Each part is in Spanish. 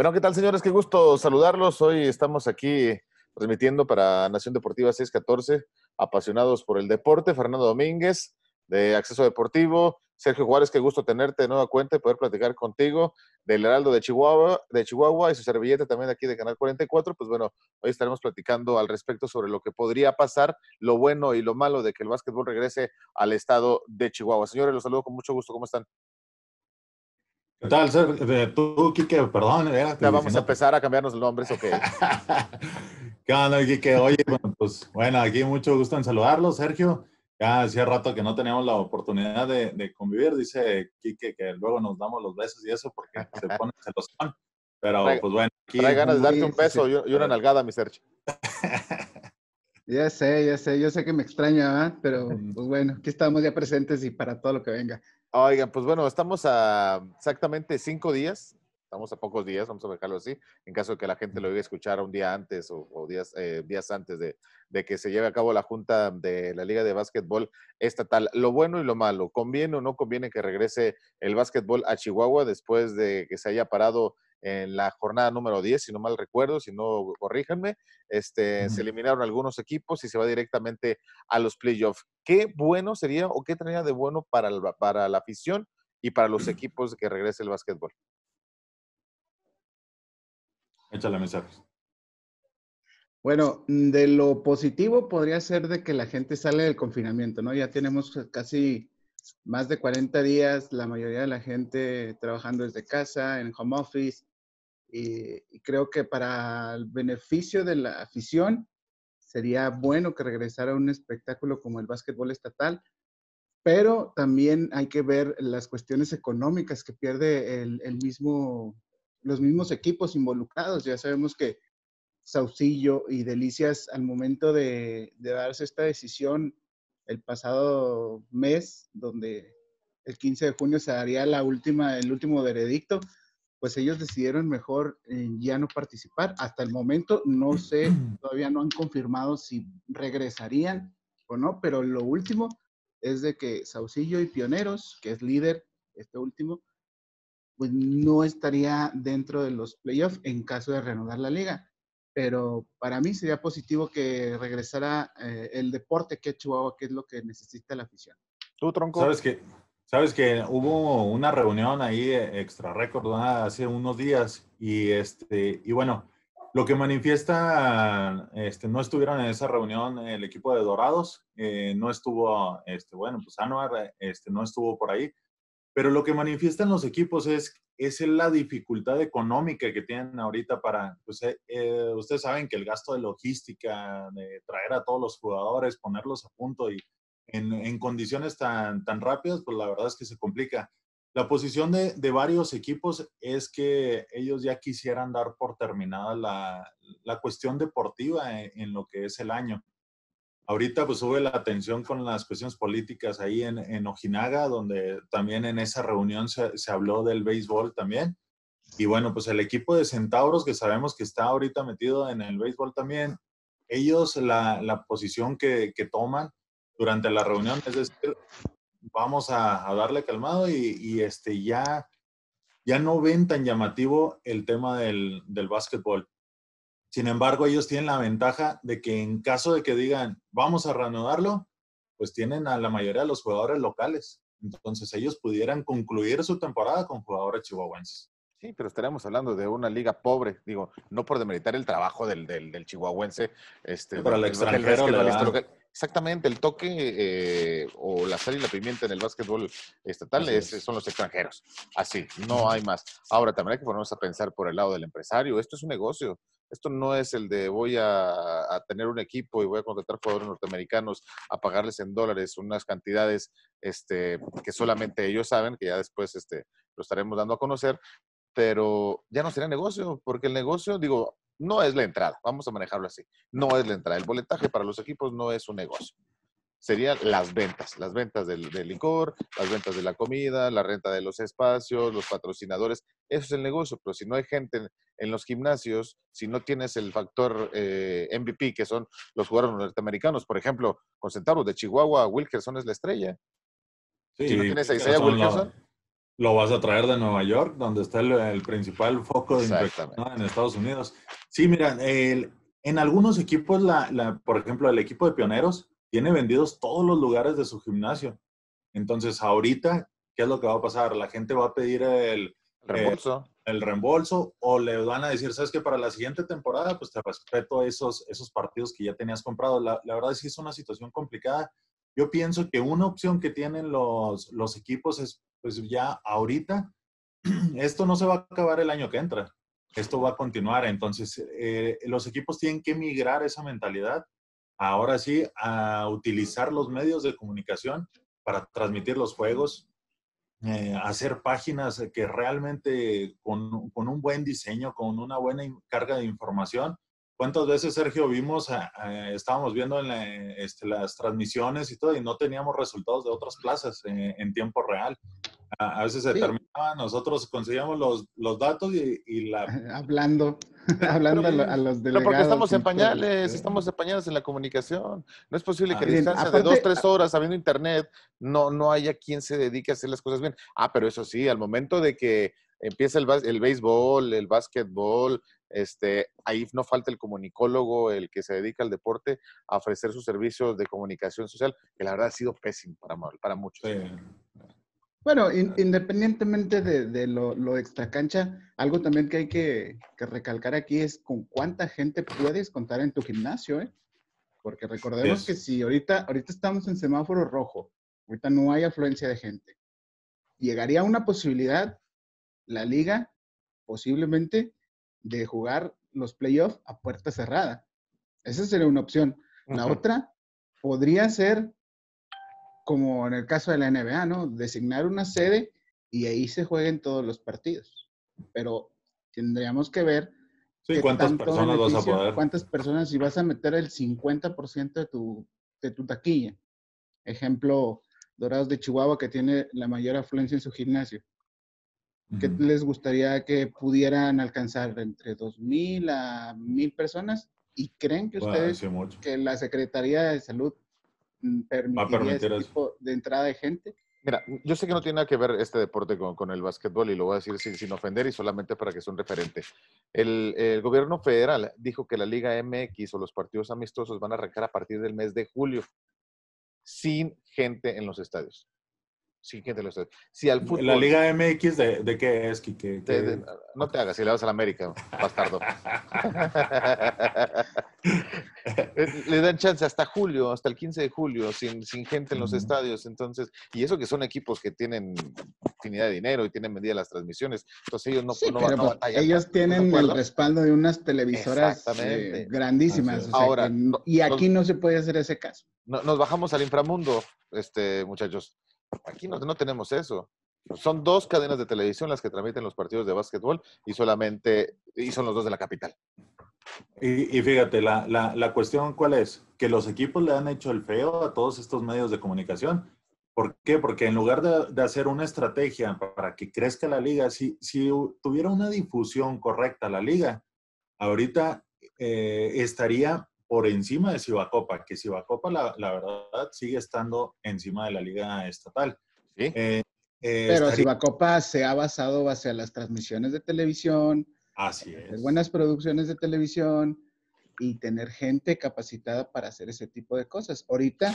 Bueno, ¿qué tal, señores? Qué gusto saludarlos. Hoy estamos aquí transmitiendo para Nación Deportiva 614, apasionados por el deporte. Fernando Domínguez, de Acceso Deportivo. Sergio Juárez, qué gusto tenerte de nueva cuenta y poder platicar contigo del Heraldo de Chihuahua, de Chihuahua y su servilleta también aquí de Canal 44. Pues bueno, hoy estaremos platicando al respecto sobre lo que podría pasar, lo bueno y lo malo de que el básquetbol regrese al estado de Chihuahua. Señores, los saludo con mucho gusto. ¿Cómo están? ¿Qué tal, Sergio? Tú, Kike, perdón. ya vamos a empezar a cambiarnos los nombres, ¿ok? ¿Qué onda, Kike? Oye, bueno, pues bueno, aquí mucho gusto en saludarlos, Sergio ya hacía rato que no teníamos la oportunidad de, convivir. Dice Quique que luego nos damos los besos y eso porque se pone celosón. Pero pues bueno. Aquí trae ganas de darte un beso y, una nalgada, mi Sergio. Ya sé, ya sé, yo sé que me extraña, pero pues bueno, aquí estamos ya presentes y para todo lo que venga. Oigan, pues bueno, estamos a exactamente cinco días estamos a pocos días, vamos a dejarlo así, en caso de que la gente lo oiga escuchar un día antes o, días, eh, días antes de, que se lleve a cabo la junta de la Liga de Básquetbol Estatal. Lo bueno y lo malo, ¿conviene o no conviene que regrese el básquetbol a Chihuahua después de que se haya parado en la jornada número 10, si no mal recuerdo, si no, corríjanme, este, se eliminaron algunos equipos y se va directamente a los playoffs. ¿Qué bueno sería o qué traería de bueno para, para la afición y para los equipos que regrese el básquetbol? Échale mensajes. Bueno, mm, de lo positivo podría ser de que la gente sale del confinamiento, ¿no? Ya tenemos casi más de 40 días, la mayoría de la gente trabajando desde casa, en home office, y, creo que para el beneficio de la afición sería bueno que regresara un espectáculo como el básquetbol estatal, pero también hay que ver las cuestiones económicas que pierde el mismo los mismos equipos involucrados. Ya sabemos que Saucillo y Delicias al momento de, darse esta decisión el pasado mes, donde el 15 de junio se daría la última, el último veredicto, pues ellos decidieron mejor eh, ya no participar. Hasta el momento no sé, todavía no han confirmado si regresarían o no, pero lo último es de que Saucillo y Pioneros, que es líder, este último, pues no estaría dentro de los playoffs en caso de reanudar la liga. Pero para mí sería positivo que regresara eh, el deporte que Chihuahua, que es lo que necesita la afición. ¿Tú, Tronco? Sabes que, sabes que hubo una reunión ahí extra récord hace unos días y, este, y bueno, lo que manifiesta, este, no estuvieron en esa reunión el equipo de Dorados, eh, no estuvo, este, bueno, pues Anuar este, no estuvo por ahí, pero lo que manifiestan los equipos es, es la dificultad económica que tienen ahorita para, pues eh, eh, ustedes saben que el gasto de logística, de traer a todos los jugadores, ponerlos a punto y en, en condiciones tan, tan rápidas, pues la verdad es que se complica. La posición de, de, varios equipos es que ellos ya quisieran dar por terminada la, la cuestión deportiva en, lo que es el año. Ahorita pues sube la atención con las cuestiones políticas ahí en, en Ojinaga, donde también en esa reunión se, se, habló del béisbol también. Y bueno, pues el equipo de Centauros, que sabemos que está ahorita metido en el béisbol también, ellos la, la posición que, que, toman durante la reunión es decir, vamos a, a darle calmado y, y, este, ya, ya no ven tan llamativo el tema del, del básquetbol. Sin embargo, ellos tienen la ventaja de que en caso de que digan, vamos a reanudarlo, pues tienen a la mayoría de los jugadores locales. Entonces ellos pudieran concluir su temporada con jugadores chihuahuenses. Sí, pero estaríamos hablando de una liga pobre, digo, no por demeritar el trabajo del, del, chihuahuense. Este, para el extranjero. Exactamente, el toque eh, o la sal y la pimienta en el básquetbol estatal es, son los extranjeros. Así, no hay más. Ahora, también hay que ponernos a pensar por el lado del empresario. Esto es un negocio. Esto no es el de voy a, tener un equipo y voy a contratar jugadores norteamericanos a pagarles en dólares unas cantidades este, que solamente ellos saben, que ya después este, lo estaremos dando a conocer, pero ya no sería negocio, porque el negocio, digo, no es la entrada, vamos a manejarlo así, no es la entrada. El boletaje para los equipos no es un negocio serían las ventas, las ventas del, licor, las ventas de la comida, la renta de los espacios, los patrocinadores. Eso es el negocio, pero si no hay gente en, los gimnasios, si no tienes el factor eh, MVP, que son los jugadores norteamericanos, por ejemplo, con centavos de Chihuahua, Wilkerson es la estrella. si no tienes a Isaiah Wilkerson. Lo vas a traer de Nueva York, donde está el, principal foco de infección en Estados Unidos. Sí, mira, en algunos equipos, la, por ejemplo, el equipo de pioneros tiene vendidos todos los lugares de su gimnasio. Entonces, ahorita, ¿qué es lo que va a pasar? La gente va a pedir el, reembolso. el reembolso o le van a decir, sabes que para la siguiente temporada, pues te respeto esos, esos partidos que ya tenías comprado. La, la verdad es que es una situación complicada. Yo pienso que una opción que tienen los, equipos es pues ya ahorita, esto no se va a acabar el año que entra, esto va a continuar. Entonces, eh, los equipos tienen que migrar esa mentalidad, ahora sí, a utilizar los medios de comunicación para transmitir los juegos, eh, hacer páginas que realmente con, un buen diseño, con una buena carga de información, ¿Cuántas veces, Sergio, vimos, estábamos viendo en este, las transmisiones y todo, y no teníamos resultados de otras plazas en, tiempo real? A, veces se terminaba, nosotros conseguíamos los, los datos y, la... Hablando, hablando a, los delegados. Pero porque estamos en pañales, estamos en pañales en la comunicación. No es posible que a distancia de dos, tres horas habiendo internet no, no haya quien se dedique a hacer las cosas bien. Ah, pero eso sí, al momento de que empieza el, el béisbol, el básquetbol, este, ahí no falta el comunicólogo, el que se dedica al deporte, a ofrecer sus servicios de comunicación social, que la verdad ha sido pésimo para, para muchos. Bueno, independientemente de, lo, lo extracancha, algo también que hay que, recalcar aquí es con cuánta gente puedes contar en tu gimnasio, ¿eh? Porque recordemos que si ahorita, ahorita estamos en semáforo rojo, ahorita no hay afluencia de gente, llegaría una posibilidad, la liga, posiblemente, de jugar los playoffs a puerta cerrada. Esa sería una opción. La otra podría ser, como en el caso de la NBA, ¿no? Designar una sede y ahí se jueguen todos los partidos. Pero tendríamos que ver cuántas personas vas a poder. Cuántas personas, si vas a meter el 50% de tu, de tu taquilla. Ejemplo, Dorados de Chihuahua, que tiene la mayor afluencia en su gimnasio. ¿Qué les gustaría que pudieran alcanzar entre 2.000 a 1.000 personas? ¿Y creen que ustedes, que la Secretaría de Salud mm, permitiría ese tipo de entrada de gente? Mira, yo sé que no tiene nada que ver este deporte con, el básquetbol y lo voy a decir sin, ofender y solamente para que sea un referente. El, el, gobierno federal dijo que la Liga MX o los partidos amistosos van a arrancar a partir del mes de julio sin gente en los estadios. Sí, ¿quién te lo Si al fútbol, ¿La Liga MX de, de qué es, Kike? no te hagas, si le vas a la América, bastardo. le dan chance hasta julio, hasta el 15 de julio, sin, sin gente en los estadios. Entonces, y eso que son equipos que tienen infinidad de dinero y tienen medidas las transmisiones. Entonces ellos no, a pues. Ellos tienen el respaldo de unas televisoras eh, grandísimas. Ahora, y aquí no se puede hacer ese caso. nos bajamos al inframundo, este, muchachos. Aquí no, tenemos eso. Son dos cadenas de televisión las que transmiten los partidos de básquetbol y solamente, y son los dos de la capital. Y, fíjate, la, la, la, cuestión cuál es, que los equipos le han hecho el feo a todos estos medios de comunicación. ¿Por qué? Porque en lugar de, de hacer una estrategia para que crezca la liga, si, si tuviera una difusión correcta la liga, ahorita eh, estaría por encima de Cibacopa, que Cibacopa la, la verdad sigue estando encima de la liga estatal. ¿Sí? Eh, eh, Pero Cibacopa se ha basado hacia las transmisiones de televisión, Así es. buenas producciones de televisión y tener gente capacitada para hacer ese tipo de cosas. Ahorita,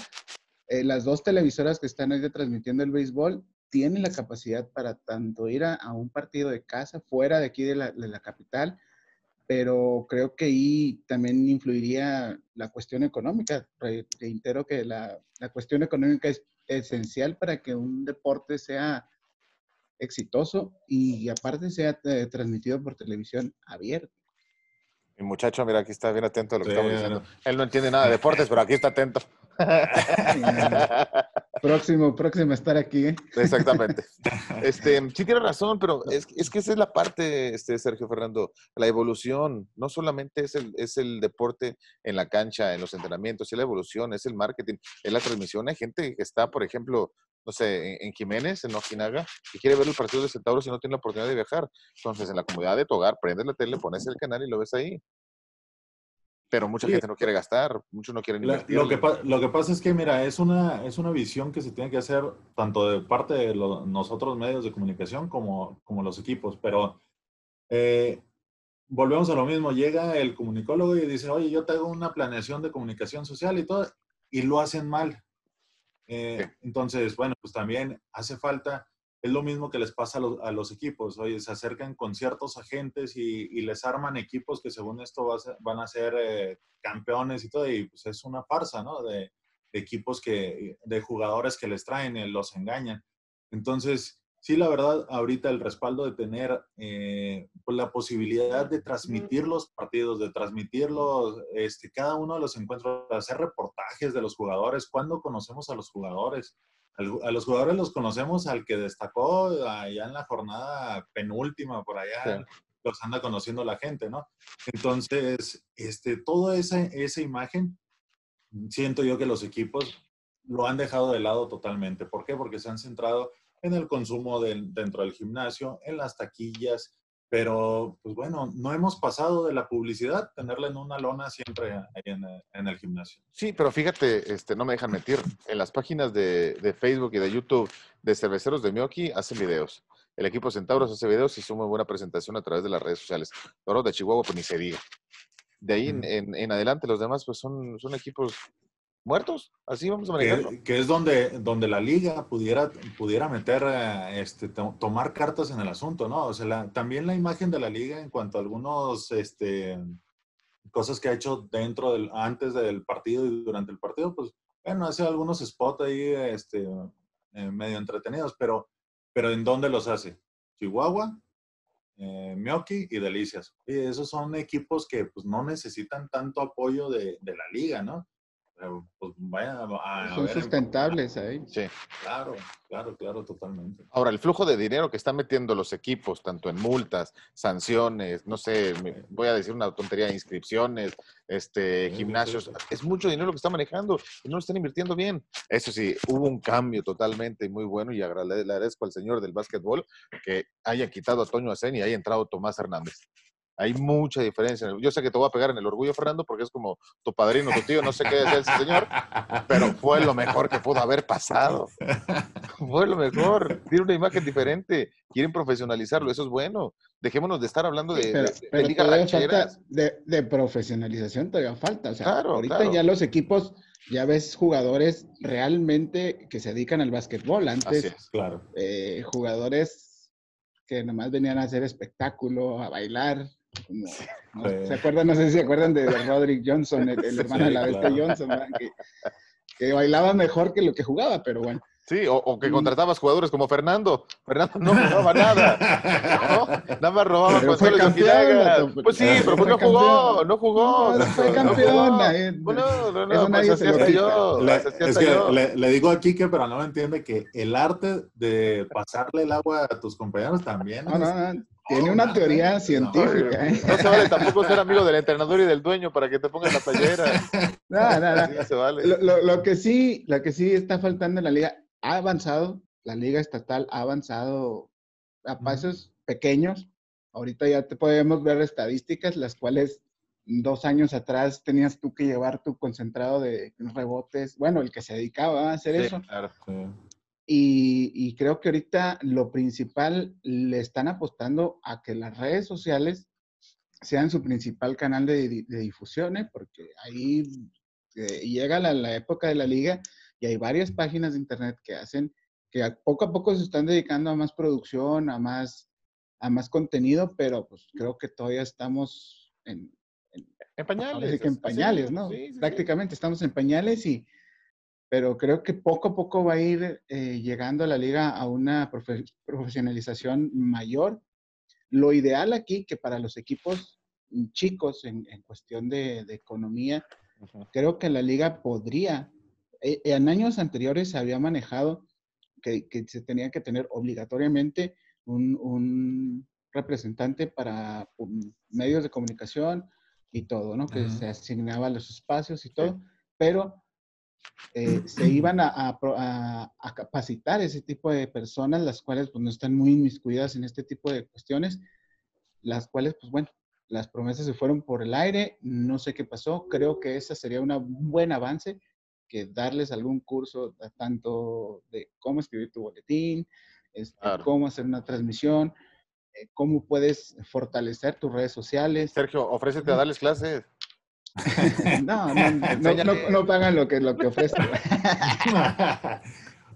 eh, las dos televisoras que están ahí transmitiendo el béisbol tienen la capacidad para tanto ir a, un partido de casa, fuera de aquí de la, de la capital, pero creo que ahí también influiría la cuestión económica. Reitero que la, la, cuestión económica es esencial para que un deporte sea exitoso y aparte sea eh, transmitido por televisión abierta. Mi muchacho, mira, aquí está bien atento a lo que estamos diciendo. Él no entiende nada de deportes, pero aquí está atento. próximo, próximo a estar aquí. ¿eh? Exactamente. Este, sí tiene razón, pero es, es, que esa es la parte, este, Sergio Fernando, la evolución. No solamente es el, es el deporte en la cancha, en los entrenamientos, es la evolución, es el marketing, es la transmisión. Hay gente que está, por ejemplo, no sé, en, Jiménez, en Ojinaga, y quiere ver el partido de Centauros y no tiene la oportunidad de viajar. Entonces, en la comunidad de tu hogar, prendes la tele, pones el canal y lo ves ahí. Pero mucha gente no quiere gastar, muchos no quieren invertir. Lo que, lo que pasa es que, mira, es una, es una visión que se tiene que hacer tanto de parte de nosotros medios de comunicación como, como los equipos, pero eh, volvemos a lo mismo, llega el comunicólogo y dice, oye, yo tengo una planeación de comunicación social y todo, y lo hacen mal. Eh, entonces, bueno, pues también hace falta es lo mismo que les pasa a los, equipos. Oye, se acercan con ciertos agentes y, les arman equipos que según esto van a ser eh, campeones y todo, y pues es una farsa, ¿no? De, equipos que, de jugadores que les traen, y los engañan. Entonces, sí, la verdad, ahorita el respaldo de tener eh, pues la posibilidad de transmitir los partidos, de transmitirlos, este, cada uno de los encuentros, de hacer reportajes de los jugadores, cuando conocemos a los jugadores, a los jugadores los conocemos al que destacó allá en la jornada penúltima, por allá los anda conociendo la gente, ¿no? Entonces, este, toda esa, esa imagen, siento yo que los equipos lo han dejado de lado totalmente. ¿Por qué? Porque se han centrado en el consumo dentro del gimnasio, en las taquillas, pero, pues bueno, no hemos pasado de la publicidad, tenerla en una lona siempre ahí en, el gimnasio. Sí, pero fíjate, este, no me dejan mentir, en las páginas de, Facebook y de YouTube de Cerveceros de Mioki hacen videos. El equipo Centauros hace videos y hizo muy buena presentación a través de las redes sociales. Los de Chihuahua, pues ni se diga. De ahí en, en, adelante, los demás, pues son, son equipos muertos. Así vamos a manejarlo. Que, es donde, donde la liga pudiera, pudiera meter, eh, este, tomar cartas en el asunto, ¿no? O sea, también la imagen de la liga en cuanto a algunos, este, cosas que ha hecho dentro del, antes del partido y durante el partido, pues, bueno, hace algunos spots ahí, este, eh, medio entretenidos, pero, pero ¿en dónde los hace? Chihuahua, eh, Mioki y Delicias. Y esos son equipos que pues no necesitan tanto apoyo de, de la liga, ¿no? Pues vaya a, Son sustentables ahí. Sí. Claro, claro, claro, totalmente. Ahora, el flujo de dinero que están metiendo los equipos, tanto en multas, sanciones, no sé, voy a decir una tontería, inscripciones, este, gimnasios, es mucho dinero lo que están manejando y no lo están invirtiendo bien. Eso sí, hubo un cambio totalmente muy bueno y agradezco al señor del básquetbol que haya quitado a Toño Acen y haya entrado Tomás Hernández. Hay mucha diferencia. Yo sé que te voy a pegar en el orgullo, Fernando, porque es como tu padrino, tu tío, no sé qué es ese señor, pero fue lo mejor que pudo haber pasado. Fue lo mejor. Tiene una imagen diferente. Quieren profesionalizarlo, eso es bueno. Dejémonos de estar hablando de, de, de, profesionalización, todavía falta. O sea, ahorita ya los equipos, ya ves jugadores realmente que se dedican al básquetbol. Antes, claro. Eh, jugadores que nomás venían a hacer espectáculo, a bailar, ¿Se acuerdan? No sé si se acuerdan de, Roderick Johnson, el, hermano de la bestia Johnson, que, bailaba mejor que lo que jugaba, pero bueno. Sí, o, que mm. contratabas jugadores como Fernando. Fernando no jugaba nada. Nada más robaba fue campeón, Pues sí, pero pues no jugó, no jugó. No, fue campeón. No, no, no, pues así hasta yo. es que le, le, digo a Kike, pero no me entiende que el arte de pasarle el agua a tus compañeros también. No, no, no. Tiene una teoría científica. ¿eh? No, se vale tampoco ser amigo del entrenador y del dueño para que te pongan la playera. No, no, no. se vale. Lo, que sí, lo que sí está faltando en la liga, ha avanzado, la liga estatal ha avanzado a pasos pequeños. Ahorita ya te podemos ver estadísticas, las cuales dos años atrás tenías tú que llevar tu concentrado de rebotes, bueno, el que se dedicaba a hacer eso. Claro. Y, creo que ahorita lo principal le están apostando a que las redes sociales sean su principal canal de, difusión, ¿eh? porque ahí eh, llega la, época de la liga y hay varias páginas de internet que hacen que poco a poco se están dedicando a más producción, a más, a más contenido, pero pues creo que todavía estamos en, en, pañales. en pañales, ¿no? Prácticamente estamos en pañales y, pero creo que poco a poco va a ir eh, llegando a la liga a una profesionalización mayor. Lo ideal aquí, que para los equipos chicos en, cuestión de, economía, creo que la liga podría, eh, en años anteriores se había manejado que, se tenía que tener obligatoriamente un, representante para um, medios de comunicación y todo, ¿no? Que se asignaba los espacios y todo, pero eh, se iban a, capacitar ese tipo de personas, las cuales pues, no están muy inmiscuidas en este tipo de cuestiones, las cuales, pues bueno, las promesas se fueron por el aire, no sé qué pasó, creo que ese sería un buen avance, que darles algún curso tanto de cómo escribir tu boletín, este, cómo hacer una transmisión, eh, cómo puedes fortalecer tus redes sociales. Sergio, ofrécete a darles clases. no, no, no, no, pagan lo que, lo que ofrecen.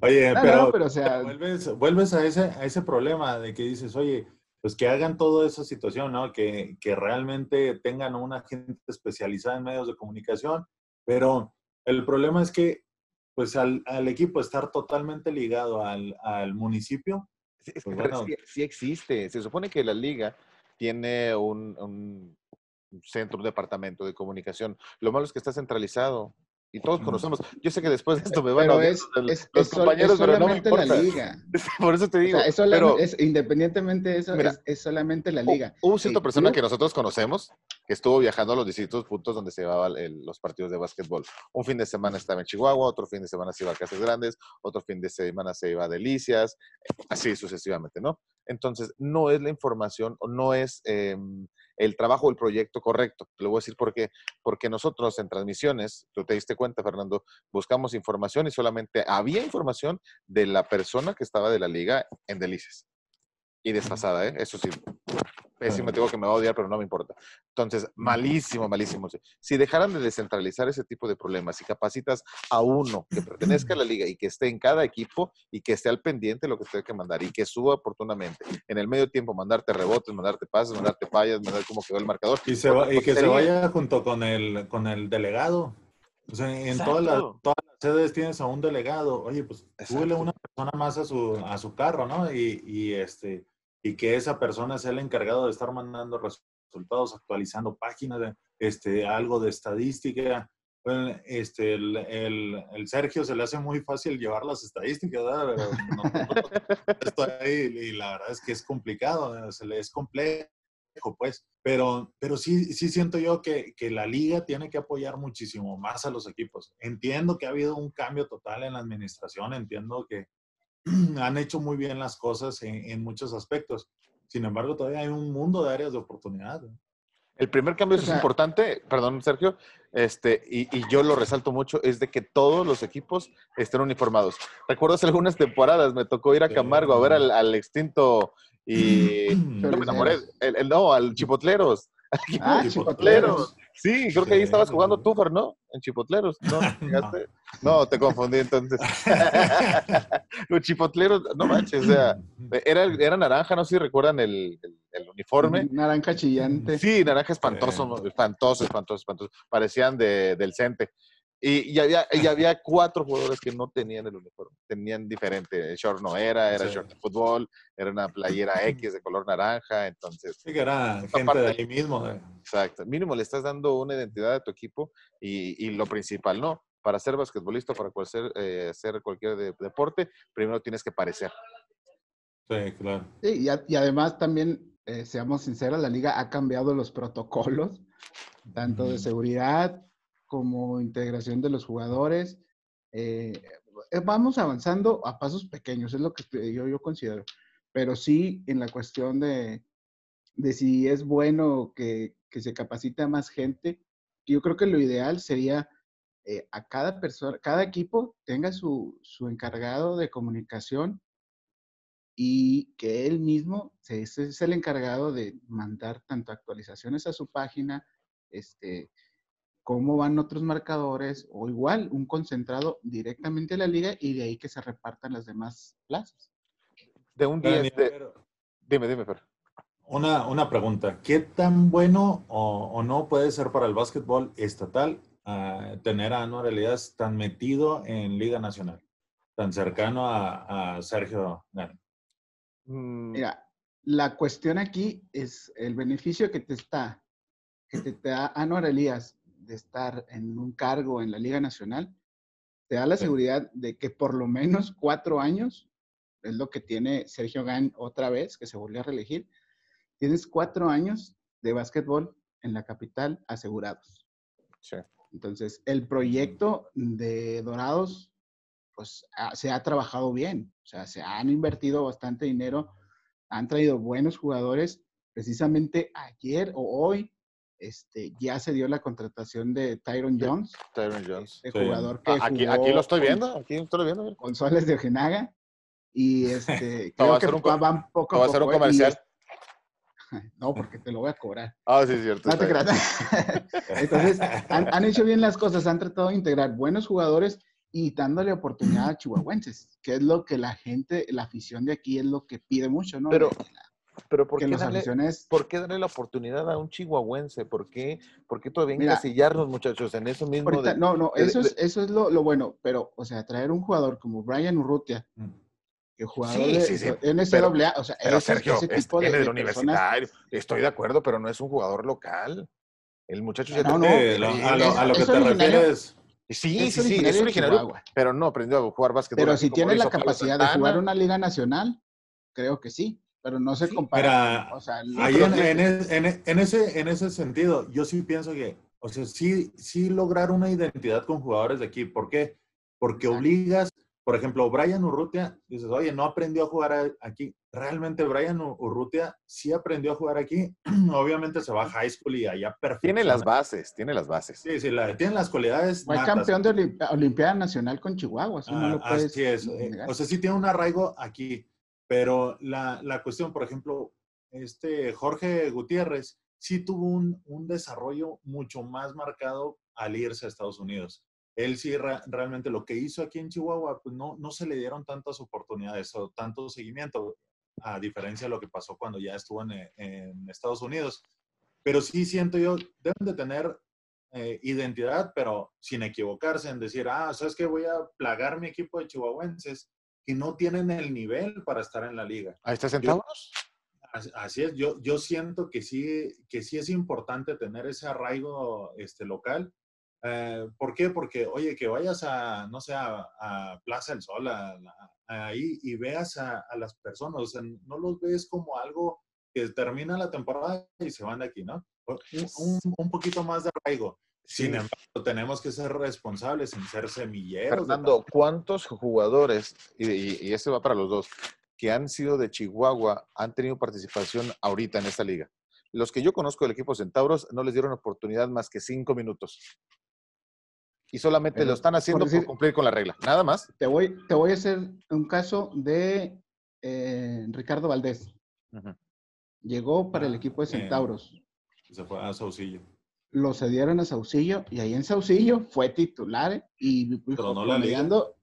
oye, pero, o sea, vuelves, vuelves a, ese, a ese problema de que dices, oye, pues que hagan toda esa situación, ¿no? Que, que realmente tengan una gente especializada en medios de comunicación, pero el problema es que, pues al, al equipo estar totalmente ligado al, al municipio. Sí, pues, sí, existe. Se supone que la liga tiene un, un centro, un departamento de comunicación. Lo malo es que está centralizado y todos conocemos. Yo sé que después de esto me van a ver los, compañeros, pero no me importa. la liga. Por eso te digo. pero, independientemente de eso, es, solamente la liga. Hubo cierta persona que nosotros conocemos que estuvo viajando a los distintos puntos donde se llevaban los partidos de básquetbol. Un fin de semana estaba en Chihuahua, otro fin de semana se iba a Casas Grandes, otro fin de semana se iba a Delicias, así sucesivamente, ¿no? Entonces, no es la información o no es em, el trabajo o el proyecto correcto. Te lo voy a decir por qué. Porque nosotros en transmisiones, tú te diste cuenta, Fernando, buscamos información y solamente había información de la persona que estaba de la liga en Delicias. Y desfasada, ¿eh? Eso sí, pésimo, digo que me va a odiar, pero no me importa. Entonces, malísimo, malísimo. Si dejaran de descentralizar ese tipo de problemas y capacitas a uno que pertenezca a la liga y que esté en cada equipo y que esté al pendiente de lo que usted que mandar y que suba oportunamente. En el medio tiempo, mandarte rebotes, mandarte pases, mandarte fallas, mandar cómo quedó el marcador. Y, que se vaya junto con el, con el delegado. O sea, en todas las, todas las sedes tienes a un delegado. Oye, pues súbele una persona más a su, a su carro, ¿no? Y, y este y que esa persona sea el encargado de estar mandando resultados, actualizando páginas, de, este, algo de estadística. este, el, el, Sergio se le hace muy fácil llevar las estadísticas, ¿verdad? Pero y la verdad es que es complicado, se le es complejo, pues. Pero, pero sí, sí siento yo que, que la liga tiene que apoyar muchísimo más a los equipos. Entiendo que ha habido un cambio total en la administración, entiendo que, han hecho muy bien las cosas en, muchos aspectos. Sin embargo, todavía hay un mundo de áreas de oportunidad. El primer cambio es importante, perdón Sergio, este, y, yo lo resalto mucho, es de que todos los equipos estén uniformados. Recuerdo hace algunas temporadas, me tocó ir a Camargo a ver al, extinto y no me enamoré, el, no, al Chipotleros. Ah, Chipotleros. Sí, creo que ahí estabas jugando tú, ¿no? En Chipotleros. No, no. te confundí entonces. Los Chipotleros, no manches, o sea, era, era naranja, no sé si recuerdan el, el, uniforme. Naranja chillante. Sí, naranja espantoso, espantoso, espantoso, espantoso. Parecían de, del Cente. Y, y, había, y había cuatro jugadores que no tenían el uniforme, tenían diferente. El short no era, era short de fútbol, era una playera X de color naranja, entonces. Sí, que era gente de ahí mismo. Eh. Exacto. Mínimo le estás dando una identidad a tu equipo y, y lo principal, ¿no? Para ser basquetbolista, para hacer, eh, hacer cualquier deporte, primero tienes que parecer. Sí, claro. Sí, y, además también, eh, seamos sinceros, la liga ha cambiado los protocolos, tanto de seguridad como integración de los jugadores. Eh, eh, vamos avanzando a pasos pequeños, es lo que yo, yo considero. Pero sí en la cuestión de, de si es bueno que, que, se capacite a más gente, yo creo que lo ideal sería eh, a cada persona, cada equipo tenga su, su, encargado de comunicación y que él mismo es el encargado de mandar tanto actualizaciones a su página, este, cómo van otros marcadores o igual un concentrado directamente a la liga y de ahí que se repartan las demás plazas. De un día. Dime, dime, Fer. Una, una pregunta. ¿Qué tan bueno o, no puede ser para el básquetbol estatal uh, tener a Anuar Elías tan metido en Liga Nacional? Tan cercano a, Sergio Gane. Mm. Mira, la cuestión aquí es el beneficio que te está, que te da Anuar Elías de estar en un cargo en la Liga Nacional, te da la seguridad de que por lo menos cuatro años, es lo que tiene Sergio Gain otra vez, que se volvió a reelegir, tienes cuatro años de básquetbol en la capital asegurados. Entonces, el proyecto de Dorados, pues se ha trabajado bien, o sea, se han invertido bastante dinero, han traído buenos jugadores. Precisamente ayer o hoy este, ya se dio la contratación de Tyron Jones. Tyron Jones. El Sí. jugador que Ah, aquí, jugó aquí lo estoy viendo, aquí lo estoy viendo. Con Soles de Ojinaga. Y este, Te voy a creo que un van poco voy a hacer un comercial. es- No, porque te lo voy a cobrar. Ah, sí, es cierto. No te. Entonces, han, han hecho bien las cosas, han tratado de integrar buenos jugadores y dándole oportunidad a chihuahuenses, que es lo que la gente, la afición de aquí es lo que pide mucho, ¿no? Pero, pero ¿por que qué, darle, ¿por qué darle la oportunidad a un chihuahuense? ¿Por qué, por qué todavía Mira, encasillarnos, muchachos, en eso mismo? Ahorita, de- no, no, de- eso es, de- eso es lo, lo bueno, pero, o sea, traer un jugador como Brian Urrutia, Mm. que jugador Sí, de sí, sí, NCAA, o sea, Pero ese, Sergio, ese es- tipo de, viene de del personas, universitario. Estoy de acuerdo, pero no es un jugador local. El muchacho ya No, lo- a, lo, es- a lo que es te refieres, Sí, es sí, sí, es originario de pero no aprendió a jugar básquetbol. pero si tiene la capacidad de jugar una liga nacional, creo que sí, pero no se compara. mira, o sea, Ahí en, en en ese, en ese sentido, yo sí pienso que, o sea, sí, sí lograr una identidad con jugadores de aquí. ¿Por qué? Porque Exacto. obligas, por ejemplo, Brian Urrutia, dices, oye, no aprendió a jugar aquí. Realmente Brian Urrutia sí aprendió a jugar aquí. Obviamente se va a high school y allá perfecto. Tiene las bases, tiene las bases. Sí, sí, la- tiene las cualidades. Fue natas. campeón de Olimpi- Olimpiada Nacional con Chihuahua, no Ah, lo puedes así es. eh, negar. O sea, sí tiene un arraigo aquí, pero la, la cuestión, por ejemplo, este Jorge Gutiérrez sí tuvo un, un desarrollo mucho más marcado al irse a Estados Unidos. Él sí realmente lo que hizo aquí en Chihuahua, pues no, no se le dieron tantas oportunidades o tanto seguimiento, a diferencia de lo que pasó cuando ya estuvo en, eh, Estados Unidos. Pero sí siento yo, deben de tener eh, identidad, pero sin equivocarse en decir, ah, ¿sabes qué? Voy a plagar mi equipo de chihuahuenses que no tienen el nivel para estar en la liga. Ahí está Centauros. As- Así es, yo, yo siento que sí, que sí es importante tener ese arraigo este, local. Eh, ¿Por qué? Porque, oye, que vayas a, no sé, a, a Plaza del Sol, a- a- ahí, y veas a, a las personas, o sea, no los ves como algo que termina la temporada y se van de aquí, ¿no? Un, un- un poquito más de arraigo. Sin embargo, tenemos que ser responsables en ser semilleros. Fernando, ¿cuántos jugadores, y, y, y ese va para los dos, que han sido de Chihuahua, han tenido participación ahorita en esta liga? Los que yo conozco del equipo Centauros no les dieron oportunidad más que cinco minutos. Y solamente Pero, lo están haciendo por, decir- cumplir con la regla. Nada más. Te voy, te voy a hacer un caso de eh, Ricardo Valdés. Llegó para el Ah, equipo de. Centauros. Se fue a Saucillo. Lo cedieron a Saucillo y ahí en Saucillo fue titular y la liga. promediando,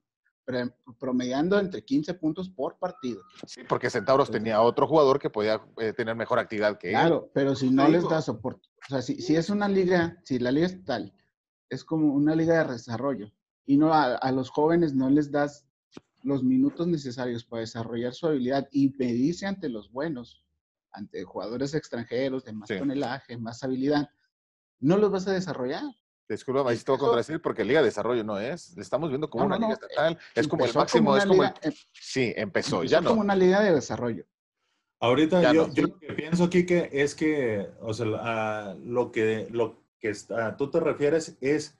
pre- promediando entre 15 puntos por partido. Sí, porque Centauros tenía otro jugador que podía eh, tener mejor actividad que él. Claro, pero si no les das soporte, o sea, si, si es una liga, si la liga es tal, es como una liga de desarrollo y no a, a los jóvenes no les das los minutos necesarios para desarrollar su habilidad y medirse ante los buenos, ante jugadores extranjeros de más Sí. tonelaje, más habilidad, no los vas a desarrollar. Disculpa, ahí te voy a contradecir porque Liga de Desarrollo no es. Le estamos viendo como No, una no, liga no, estatal. Es como el máximo, una es como liga- em- Sí, empezó, empezó ya no. como una liga de desarrollo. Ahorita Ya yo, no. yo lo que pienso aquí que es que, o sea, a lo que, lo que está- tú te refieres es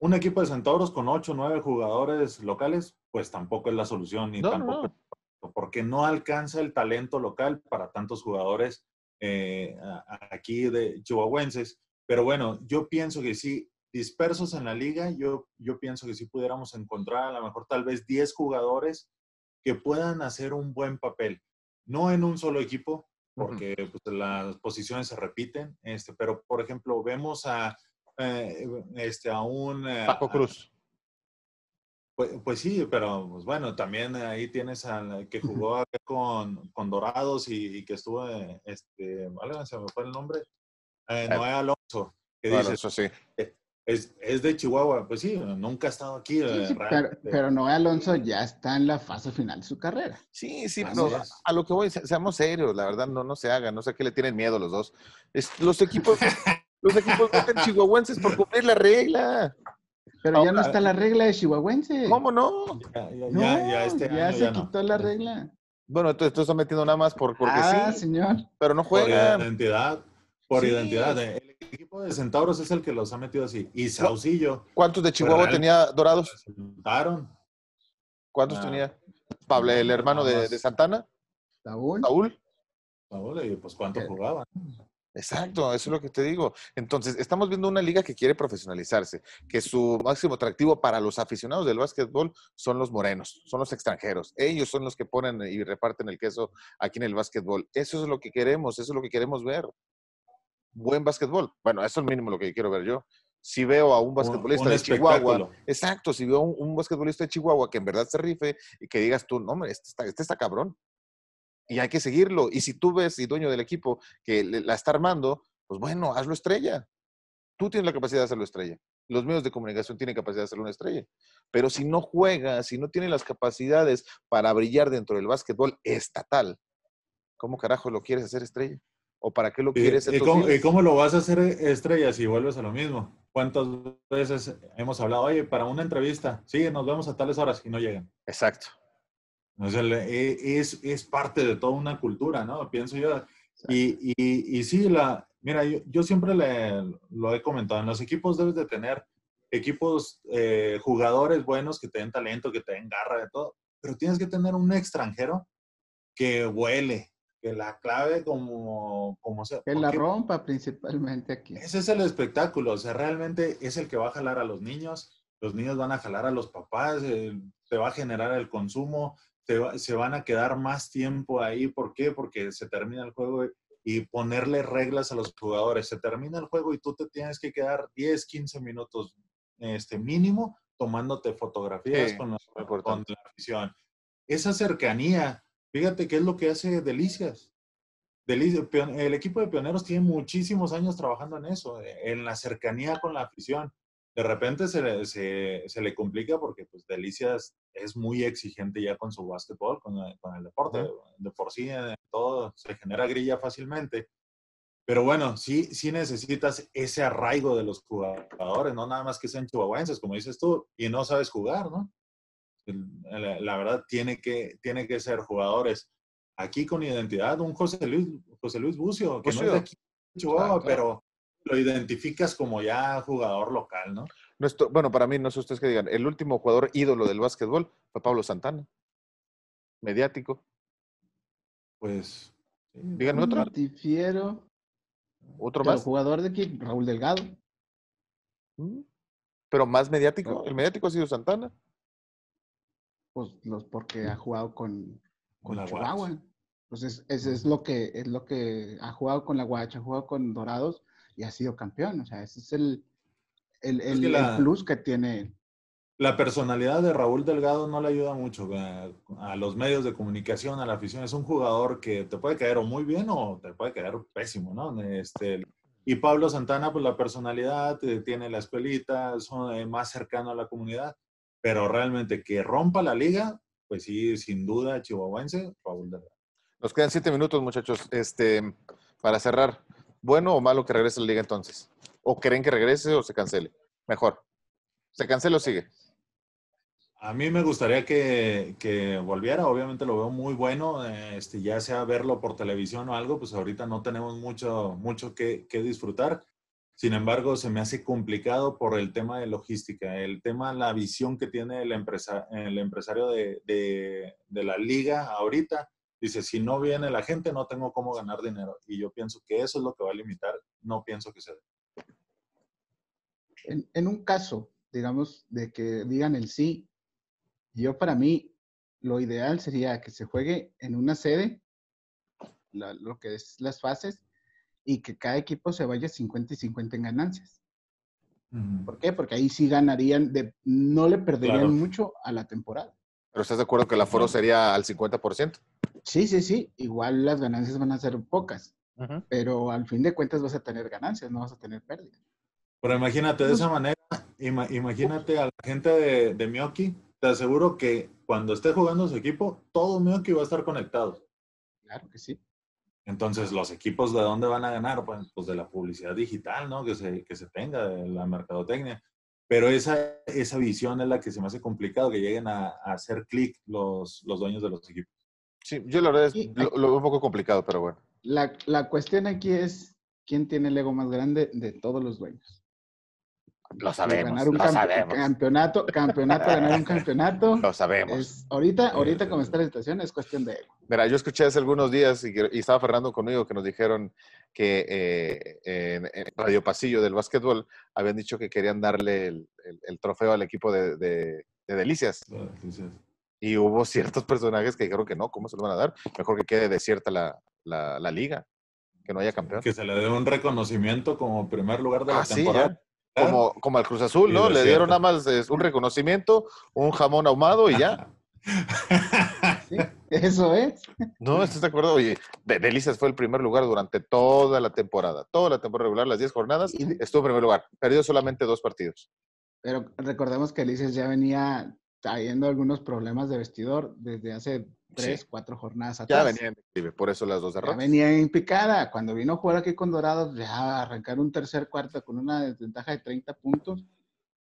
un equipo de Centauros con 8 o 9 jugadores locales, pues tampoco es la solución, ni No, no, tampoco, porque no alcanza el talento local para tantos jugadores eh, aquí de chihuahuenses. Pero bueno, yo pienso que sí, dispersos en la liga, yo, yo pienso que sí pudiéramos encontrar a lo mejor tal vez 10 jugadores que puedan hacer un buen papel. No en un solo equipo, porque pues, las posiciones se repiten, este, pero por ejemplo, vemos a, eh, este, a un... eh, Paco a- Cruz. pues, pues sí, pero pues bueno, también ahí tienes al que jugó con, con Dorados y, y que estuvo, eh, este, vale, se me fue el nombre, eh, Ah. Noé Alonso, que dices, eso sí. es, es de Chihuahua, pues sí, nunca ha estado aquí. Sí, eh, sí, pero, pero Noé Alonso ya está en la fase final de su carrera. Sí, sí, Así pero a lo que voy, se- seamos serios, la verdad, no, no se haga, no sé a qué le tienen miedo los dos. Es- los equipos, los equipos meten chihuahuenses por cumplir la regla. Pero ya no está la regla de Chihuahuense. ¿Cómo no? Ya, ya, No, ya, ya este ya año se ya no. quitó la regla. Bueno, entonces tú estás metiendo nada más por, porque ah, sí, señor. pero no Por juegan. identidad, por Sí. identidad. El equipo de Centauros es el que los ha metido así. Y Saucillo, ¿Cuántos de Chihuahua tenía Dorados? ¿Cuántos Ah, tenía? Pablo, el hermano de, Santana, Saúl. Saúl. y pues cuánto jugaban. Exacto, eso es lo que te digo. Entonces, estamos viendo una liga que quiere profesionalizarse, que su máximo atractivo para los aficionados del básquetbol son los morenos, son los extranjeros. Ellos son los que ponen y reparten el queso aquí en el básquetbol. Eso es lo que queremos, eso es lo que queremos ver. Buen básquetbol. Bueno, eso es el mínimo lo que quiero ver yo. Si veo a un basquetbolista de Chihuahua, exacto, si veo a un, basquetbolista de Chihuahua que en verdad se rife y que digas tú, no, hombre, este está, este está cabrón y hay que seguirlo. Y si tú ves, y dueño del equipo, que la está armando, pues bueno, hazlo estrella. Tú tienes la capacidad de hacerlo estrella. Los medios de comunicación tienen capacidad de hacerlo una estrella. Pero si no juega, si no tiene las capacidades para brillar dentro del básquetbol estatal, ¿cómo carajo lo quieres hacer estrella? ¿O para qué lo quieres? ¿Y, ¿Y cómo lo vas a hacer estrella si vuelves a lo mismo? ¿Cuántas veces hemos hablado, oye, para una entrevista, sí, nos vemos a tales horas y no llegan? Exacto. E, es, es parte de toda una cultura, ¿no? Pienso yo. Y, y, y sí, la, mira, yo, yo siempre le, lo he comentado, en los equipos debes de tener equipos, eh, jugadores buenos que te den talento, que te den garra de todo, pero tienes que tener un extranjero que huele, que la clave como, como sea. Que la rompa principalmente aquí. Ese es el espectáculo, o sea, realmente es el que va a jalar a los niños, los niños van a jalar a los papás, eh, te va a generar el consumo, se, van a quedar más tiempo ahí. ¿Por qué? Porque se termina el juego y ponerle reglas a los jugadores. Se termina el juego y tú te tienes que quedar 10, 15 minutos este, mínimo tomándote fotografías con, la, afición. Esa cercanía, fíjate qué es lo que hace Delicias. el equipo de pioneros tiene muchísimos años trabajando en eso, en la cercanía con la afición de repente se le, se, le, complica porque pues Delicias es muy exigente ya con su básquetbol, con, con el deporte. De por sí, eh, todo se genera grilla fácilmente. Pero bueno, sí, sí necesitas ese arraigo de los jugadores, no nada más que sean chihuahuenses, como dices tú, y no sabes jugar, ¿no? La, verdad, tiene que, tiene que ser jugadores aquí con identidad. Un José Luis, José Luis Bucio, que no es de aquí, Chihuahua, pero lo identificas como ya jugador local, ¿no? Nuestro, bueno, para mí, no sé ustedes que digan, el último jugador ídolo del básquetbol fue Pablo Santana. Mediático. Pues. Díganme otro. ¿Otro más? El jugador de aquí, Raúl Delgado. Mm. Pero más mediático. El mediático ha sido Santana. Pues los porque ha jugado con, con, la Chihuahua. Entonces, pues, ese es lo que es lo que ha jugado con la Guacha, ha jugado con Dorados y ha sido campeón. O sea, ese es el, el, el, plus que tiene. La personalidad de Raúl Delgado no le ayuda mucho a, los medios de comunicación, a la afición. Es un jugador que te puede caer o muy bien o te puede caer pésimo, ¿no? Este, y Pablo Santana, pues la personalidad, eh, tiene la escuelita, son eh, más cercano a la comunidad, pero realmente que rompa la liga, pues sí, sin duda, chihuahuense, Raúl Delgado. Nos quedan siete minutos, muchachos. Este, para cerrar, ¿Bueno o malo que regrese la liga entonces? ¿O creen que regrese o se cancele? Mejor. ¿Se cancela o sigue? A mí me gustaría que, volviera, obviamente lo veo muy bueno, este, ya sea verlo por televisión o algo, pues ahorita no tenemos mucho, mucho que, disfrutar. Sin embargo, se me hace complicado por el tema de logística, el tema, la visión que tiene el, empresa, el empresario de, de la liga ahorita dice, si no viene la gente, no tengo cómo ganar dinero. Y yo pienso que eso es lo que va a limitar, no pienso que se En, en un caso, digamos, de que digan el sí, yo para mí lo ideal sería que se juegue en una sede, lo que es las fases, y que cada equipo se vaya 50 y 50 en ganancias. ¿Por qué? Porque ahí sí ganarían, de, no le perderían mucho a la temporada. Pero estás de acuerdo que el aforo sería al 50%? Sí, sí, sí. Igual las ganancias van a ser pocas, pero al fin de cuentas vas a tener ganancias, no vas a tener pérdidas. Pero imagínate de esa manera, imagínate a la gente de, de Miyoki, te aseguro que cuando esté jugando su equipo, todo Miyoki va a estar conectado. Claro que sí. Entonces, ¿los equipos de dónde van a ganar? Pues, pues de la publicidad digital, ¿no? Que se, que se tenga, de la mercadotecnia. Pero esa, esa visión es la que se me hace complicado, que lleguen a, hacer clic los, los dueños de los equipos. Sí, yo la verdad es, lo, veo un poco complicado, pero bueno. La, la, cuestión aquí es quién tiene el ego más grande de todos los dueños. Lo sabemos, ganar un lo sabemos. campeonato, campeonato, ganar un campeonato. Lo sabemos. Es, ahorita, ahorita como está la situación, es cuestión de ego. Mira, yo escuché hace algunos días y, estaba Fernando conmigo que nos dijeron que eh, en, en Radio Pasillo del básquetbol habían dicho que querían darle el, el- el trofeo al equipo de, de- de Delicias. Entonces, Y hubo ciertos personajes que dijeron que no, ¿cómo se lo van a dar? Mejor que quede desierta la, la- la liga, que no haya campeón. que se le dé un reconocimiento como primer lugar de la Ah, sí, temporada. Como, como al Cruz Azul, ¿no? Le dieron nada más un reconocimiento, un jamón ahumado y ya. ¿sí? Eso es. No, ¿estás de acuerdo? Oye, de- Delicias fue el primer lugar durante toda la temporada. Toda la temporada regular, las 10 jornadas, Y- estuvo en primer lugar. Perdió solamente dos partidos. Pero recordemos que Alicia ya venía trayendo algunos problemas de vestidor desde hace tres, Sí. cuatro jornadas Ya atrás. venía en declive, por eso las dos Ya derrotas. venía en picada. Cuando vino a jugar aquí con Dorados, ya arrancar un tercer cuarto con una desventaja de 30 puntos,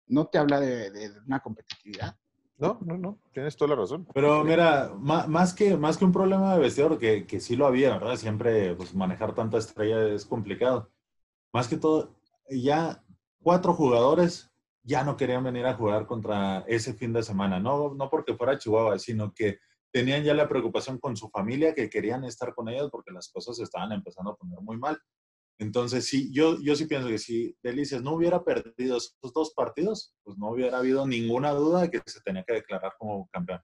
no te habla de, de una competitividad. No, no, no, tienes toda la razón. Pero mira, ma- más que, más que un problema de vestidor, que, que sí lo había, ¿verdad? Siempre pues, manejar tanta estrella es complicado. Más que todo, ya cuatro jugadores ya no querían venir a jugar contra ese fin de semana. No, no porque fuera Chihuahua, sino que tenían ya la preocupación con su familia, que querían estar con ellos porque las cosas se estaban empezando a poner muy mal. Entonces, sí, yo, yo sí pienso que si Delicias no hubiera perdido esos dos partidos, pues no hubiera habido ninguna duda de que se tenía que declarar como campeón.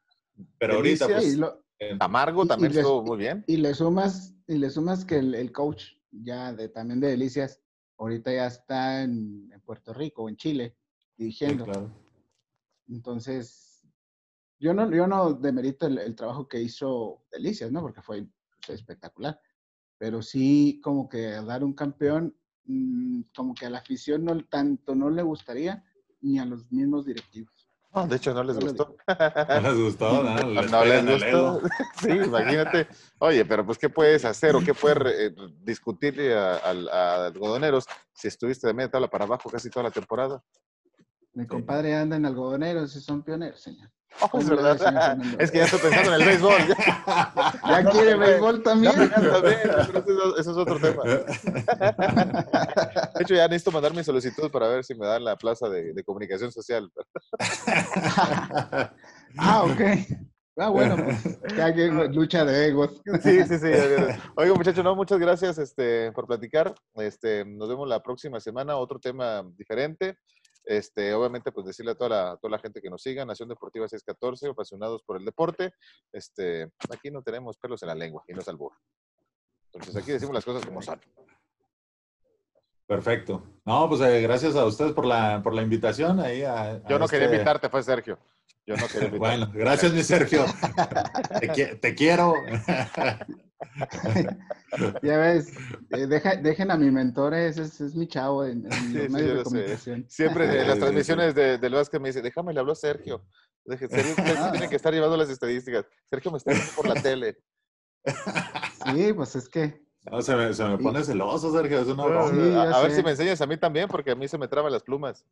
Pero ahorita, Delicias, pues, lo- eh, Amargo también y estuvo muy bien. y le sumas, y le sumas que el, el coach ya de, también de Delicias, ahorita ya está en, en Puerto Rico o en Chile sí, dirigiendo. claro. Entonces, yo no, yo no demerito el, el trabajo que hizo Delicias, ¿no? Porque fue pues, espectacular. Pero sí, como que dar un campeón, mm, como que a la afición no tanto no le gustaría, ni a los mismos directivos. No, de hecho, no les No gustó. No les gustó, ¿no? No, Les no les gustó. Sí, imagínate. Oye, pero pues, ¿qué puedes hacer o qué puedes eh, discutirle a, al- a algodoneros si estuviste de media tabla para abajo casi toda la temporada? Mi compadre anda en algodoneros y son pioneros, señor. Oh, es ¿Cómo le verdad. señor? Es que ya estoy pensando en el béisbol. ¿Ya No, quiere no, béisbol Ya, también? ya también, eso, eso es otro tema. De hecho, ya necesito mandar mi solicitud para ver si me dan la plaza de, de comunicación social. ah, ok. Ah, bueno, pues cada quien lucha de egos. Sí, sí, sí. ya. Oiga, muchachos, no, muchas gracias este, por platicar. Este, nos vemos la próxima semana, otro tema diferente. Este, obviamente, pues decirle a toda la, toda la gente que nos siga, Nación Deportiva 614, apasionados por el deporte. Este, aquí no tenemos pelos en la lengua y no es albur. Entonces, aquí decimos las cosas como son. Perfecto. No, pues eh, gracias a ustedes por la, por la invitación ahí a, a Yo no quería este- invitarte, fue Sergio. Yo no quería invitarte. Bueno, gracias, mi Sergio. te, te quiero. Ya ves, eh, deja- dejen a mi mentor, ese es, es mi chavo en, en Sí, los sí, medios de sé. comunicación. Siempre en las transmisiones de- del básquet me dice, déjame, le hablo a Sergio. Deje- Sergio que tiene que estar llevando las estadísticas. Sergio me está viendo por la tele. Sí, pues es que No, se, me, se me pone celoso, Sergio. Es una. Sí, a, a ver si me enseñas a mí también, porque a mí se me traban las plumas.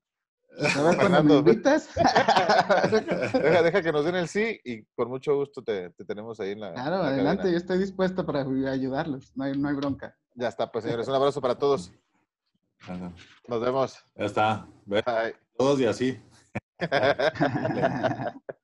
A ver cuando me Fernando. invitas. Deja, deja que nos den el sí y con mucho gusto te, te tenemos ahí en la. Claro, en la adelante, yo estoy dispuesto para ayudarlos, no hay, no hay bronca. Ya está, pues señores, un abrazo para todos. Ajá. Nos vemos. Ya está. Bye. Todos y así.